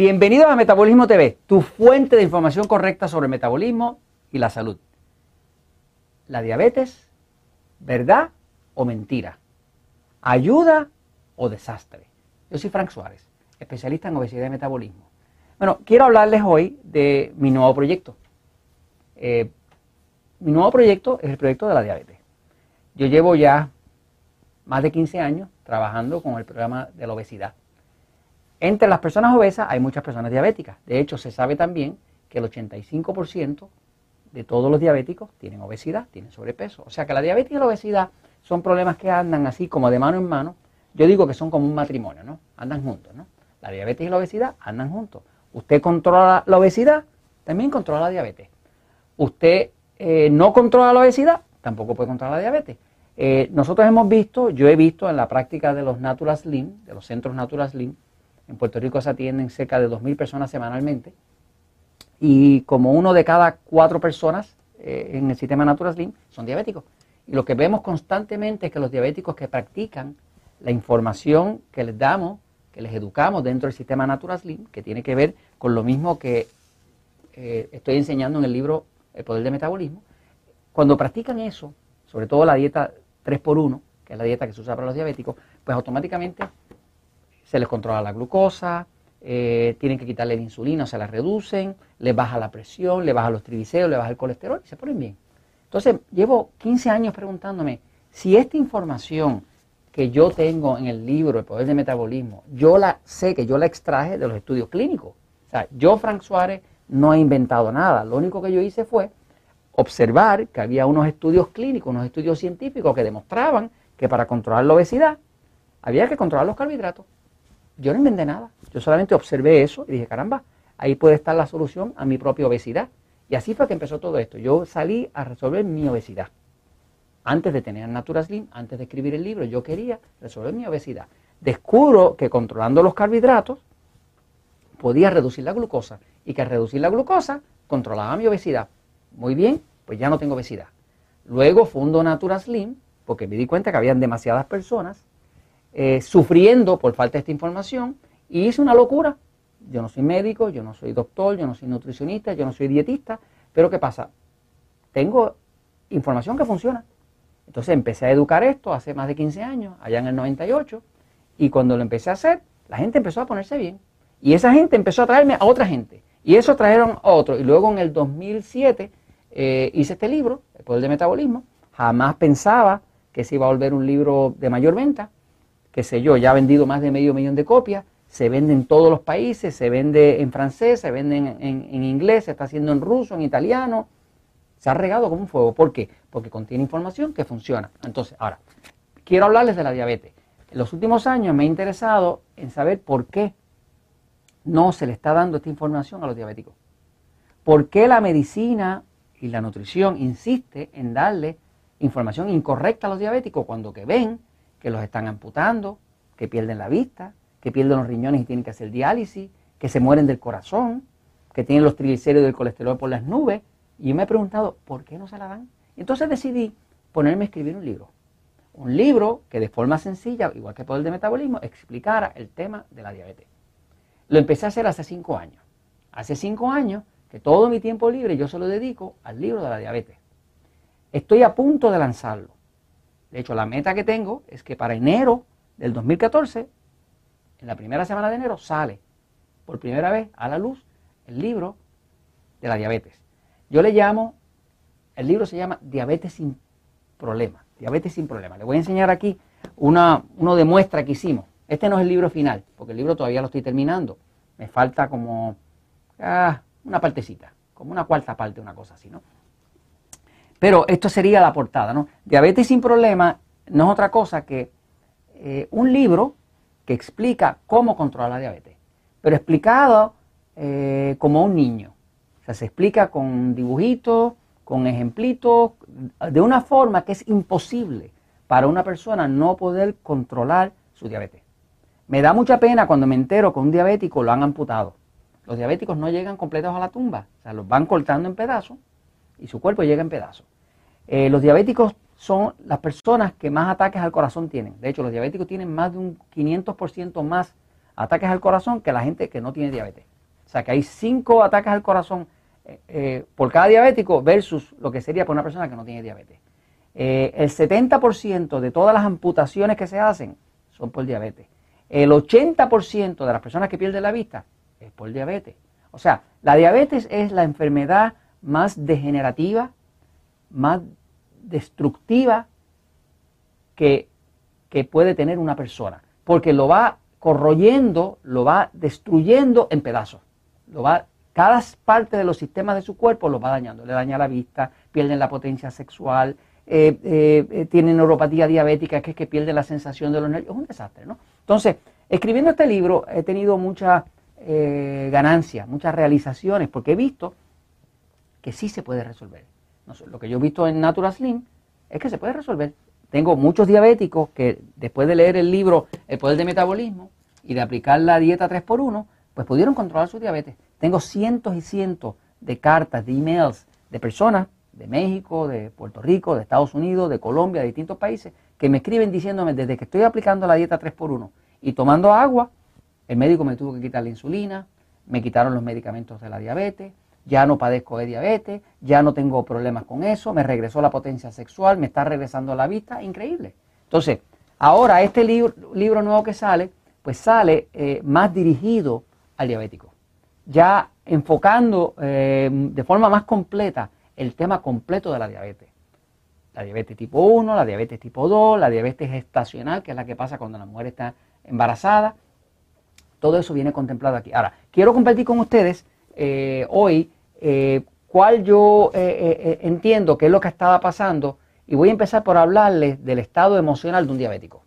Bienvenidos a Metabolismo TV, tu fuente de información correcta sobre el metabolismo y la salud. La diabetes, ¿verdad o mentira? ¿Ayuda o desastre? Yo soy Frank Suárez, especialista en obesidad y metabolismo. Bueno, quiero hablarles hoy de mi nuevo proyecto. Eh, mi nuevo proyecto es el proyecto de la diabetes. Yo llevo ya más de 15 años trabajando con el programa de la obesidad. Entre las personas obesas hay muchas personas diabéticas. De hecho, se sabe también que el 85% de todos los diabéticos tienen obesidad, tienen sobrepeso. O sea que la diabetes y la obesidad son problemas que andan así como de mano en mano. Yo digo que son como un matrimonio, ¿no? Andan juntos, ¿no? La diabetes y la obesidad andan juntos. Usted controla la obesidad, también controla la diabetes. Usted eh, no controla la obesidad, tampoco puede controlar la diabetes. Eh, nosotros hemos visto, yo he visto en la práctica de los Natural Slim, de los centros Natural Slim, en Puerto Rico se atienden cerca de 2.000 personas semanalmente y como uno de cada cuatro personas eh, en el sistema Natural Slim son diabéticos. Y lo que vemos constantemente es que los diabéticos que practican la información que les damos, que les educamos dentro del sistema Natural Slim, que tiene que ver con lo mismo que eh, estoy enseñando en el libro El Poder del Metabolismo, cuando practican eso, sobre todo la dieta 3x1, que es la dieta que se usa para los diabéticos, pues automáticamente se les controla la glucosa, eh, tienen que quitarle la insulina, o se la reducen, les baja la presión, le baja los triglicéridos, le baja el colesterol y se ponen bien. Entonces, llevo 15 años preguntándome si esta información que yo tengo en el libro El Poder del Metabolismo, yo la sé que yo la extraje de los estudios clínicos. O sea, yo, Frank Suárez, no he inventado nada. Lo único que yo hice fue observar que había unos estudios clínicos, unos estudios científicos que demostraban que para controlar la obesidad había que controlar los carbohidratos. Yo no inventé nada, yo solamente observé eso y dije, caramba, ahí puede estar la solución a mi propia obesidad. Y así fue que empezó todo esto. Yo salí a resolver mi obesidad. Antes de tener Natura Slim, antes de escribir el libro, yo quería resolver mi obesidad. Descubro que controlando los carbohidratos podía reducir la glucosa y que al reducir la glucosa controlaba mi obesidad. Muy bien, pues ya no tengo obesidad. Luego fundo Natura Slim porque me di cuenta que habían demasiadas personas eh, sufriendo por falta de esta información y hice una locura. Yo no soy médico, yo no soy doctor, yo no soy nutricionista, yo no soy dietista, pero ¿qué pasa? Tengo información que funciona. Entonces empecé a educar esto hace más de 15 años, allá en el 98, y cuando lo empecé a hacer, la gente empezó a ponerse bien. Y esa gente empezó a traerme a otra gente. Y eso trajeron a otro. Y luego en el 2007 eh, hice este libro, El Poder de Metabolismo. Jamás pensaba que se iba a volver un libro de mayor venta qué sé yo, ya ha vendido más de medio millón de copias, se vende en todos los países, se vende en francés, se vende en, inglés, se está haciendo en ruso, en italiano, se ha regado como un fuego. ¿Por qué? Porque contiene información que funciona. Entonces, ahora, quiero hablarles de la diabetes. En los últimos años me he interesado en saber por qué no se le está dando esta información a los diabéticos. ¿Por qué la medicina y la nutrición insiste en darle información incorrecta a los diabéticos cuando que ven que los están amputando, que pierden la vista, que pierden los riñones y tienen que hacer diálisis, que se mueren del corazón, que tienen los triglicéridos del colesterol por las nubes. Y yo me he preguntado, ¿por qué no se la dan? Entonces decidí ponerme a escribir un libro. Un libro que de forma sencilla, igual que Poder de Metabolismo, explicara el tema de la diabetes. Lo empecé a hacer hace cinco años. Hace cinco años que todo mi tiempo libre yo se lo dedico al libro de la diabetes. Estoy a punto de lanzarlo. De hecho, la meta que tengo es que para enero del 2014, en la primera semana de enero, sale por primera vez a la luz el libro de la diabetes. Yo le llamo, el libro se llama Diabetes sin problema. Diabetes sin problema. Le voy a enseñar aquí una, uno de muestra que hicimos. Este no es el libro final, porque el libro todavía lo estoy terminando. Me falta como ah, una partecita, como una cuarta parte, una cosa así, ¿no? Pero esto sería la portada, ¿no? Diabetes sin problema no es otra cosa que eh, un libro que explica cómo controlar la diabetes, pero explicado eh, como un niño. O sea, se explica con dibujitos, con ejemplitos, de una forma que es imposible para una persona no poder controlar su diabetes. Me da mucha pena cuando me entero que un diabético lo han amputado. Los diabéticos no llegan completos a la tumba, o sea, los van cortando en pedazos y su cuerpo llega en pedazos. Eh, los diabéticos son las personas que más ataques al corazón tienen. De hecho, los diabéticos tienen más de un 500% más ataques al corazón que la gente que no tiene diabetes. O sea que hay cinco ataques al corazón eh, eh, por cada diabético versus lo que sería por una persona que no tiene diabetes. El 70% de todas las amputaciones que se hacen son por diabetes. El 80% de las personas que pierden la vista es por diabetes. O sea, la diabetes es la enfermedad más degenerativa, más destructiva que, que puede tener una persona, porque lo va corroyendo, lo va destruyendo en pedazos. Lo va, cada parte de los sistemas de su cuerpo lo va dañando. Le daña la vista, pierden la potencia sexual, eh, eh, eh, tienen neuropatía diabética, que es que pierden la sensación de los nervios. Es un desastre, ¿no? Entonces, escribiendo este libro he tenido mucha ganancia, muchas realizaciones, porque he visto que sí se puede resolver. Lo que yo he visto en Natural Slim es que se puede resolver. Tengo muchos diabéticos que después de leer el libro El poder del metabolismo y de aplicar la dieta 3x1, pues pudieron controlar su diabetes. Tengo cientos y cientos de cartas, de emails de personas de México, de Puerto Rico, de Estados Unidos, de Colombia, de distintos países, que me escriben diciéndome, desde que estoy aplicando la dieta 3x1 y tomando agua, el médico me tuvo que quitar la insulina, me quitaron los medicamentos de la diabetes, ya no padezco de diabetes, ya no tengo problemas con eso, me regresó la potencia sexual, me está regresando la vista, increíble. Entonces, ahora este libro, nuevo que sale, pues sale eh, más dirigido al diabético, ya enfocando eh, de forma más completa el tema completo de la diabetes. La diabetes tipo 1, la diabetes tipo 2, la diabetes gestacional, que es la que pasa cuando la mujer está embarazada. Todo eso viene contemplado aquí. Ahora, quiero compartir con ustedes eh, hoy eh, cuál yo eh, entiendo que es lo que estaba pasando y voy a empezar por hablarles del estado emocional de un diabético.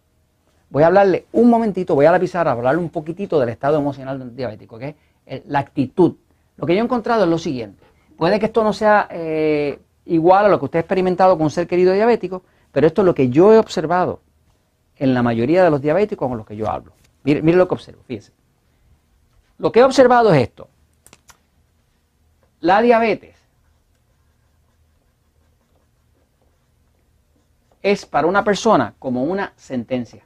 Voy a hablarle un momentito, voy a la pizarra a hablarle un poquitito del estado emocional de un diabético, que es la actitud. Lo que yo he encontrado es lo siguiente. Puede que esto no sea igual a lo que usted ha experimentado con un ser querido diabético, pero esto es lo que yo he observado en la mayoría de los diabéticos con los que yo hablo. Mire, mire lo que observo, fíjese. Lo que he observado es esto. La diabetes es para una persona como una sentencia.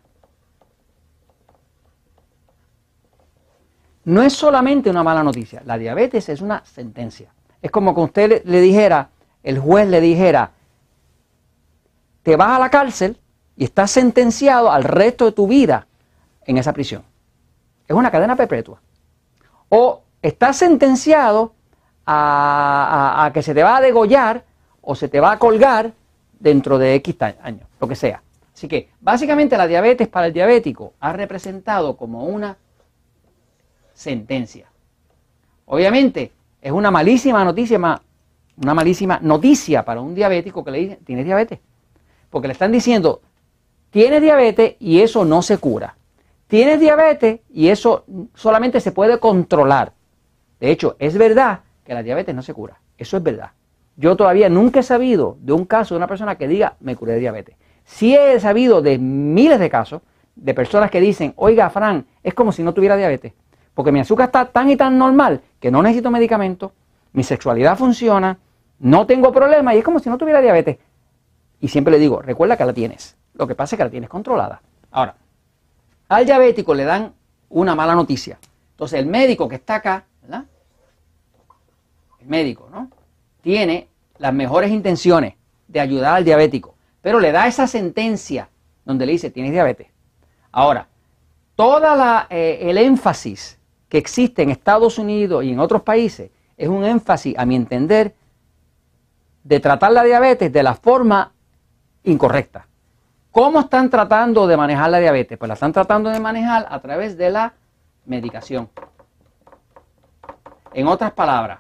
No es solamente una mala noticia, la diabetes es una sentencia. Es como que usted le, dijera, el juez le dijera, te vas a la cárcel y estás sentenciado al resto de tu vida en esa prisión. Es una cadena perpetua. O estás sentenciado a, que se te va a degollar o se te va a colgar dentro de X años, lo que sea. Así que básicamente la diabetes para el diabético ha representado como una sentencia. Obviamente es una malísima noticia, una malísima noticia para un diabético que le dicen, tienes diabetes. Porque le están diciendo, tienes diabetes y eso no se cura. Tienes diabetes y eso solamente se puede controlar. De hecho, es verdad que la diabetes no se cura. Eso es verdad. Yo todavía nunca he sabido de un caso de una persona que diga, me curé de diabetes. Sí he sabido de miles de casos de personas que dicen, oiga, Fran, es como si no tuviera diabetes. Porque mi azúcar está tan y tan normal que no necesito medicamento, mi sexualidad funciona, no tengo problemas y es como si no tuviera diabetes. Y siempre le digo, recuerda que la tienes. Lo que pasa es que la tienes controlada. Ahora, al diabético le dan una mala noticia. Entonces el médico que está acá. Médico, ¿no? Tiene las mejores intenciones de ayudar al diabético, pero le da esa sentencia donde le dice, tienes diabetes. Ahora, todo eh, el énfasis que existe en Estados Unidos y en otros países es un énfasis, a mi entender, de tratar la diabetes de la forma incorrecta. ¿Cómo están tratando de manejar la diabetes? Pues la están tratando de manejar a través de la medicación. En otras palabras,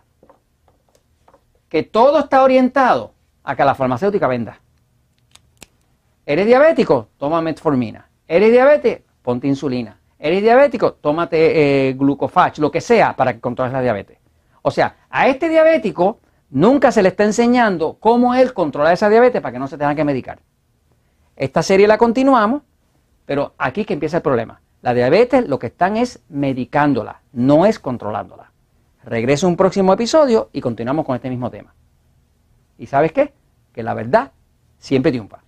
que todo está orientado a que la farmacéutica venda. ¿Eres diabético? Toma metformina. ¿Eres diabético? Ponte insulina. ¿Eres diabético? Tómate eh, glucofage, lo que sea, para que controles la diabetes. O sea, a este diabético nunca se le está enseñando cómo él controla esa diabetes para que no se tenga que medicar. Esta serie la continuamos, pero aquí que empieza el problema. La diabetes lo que están es medicándola, no es controlándola. Regreso a un próximo episodio y continuamos con este mismo tema. ¿Y sabes qué? Que la verdad siempre triunfa.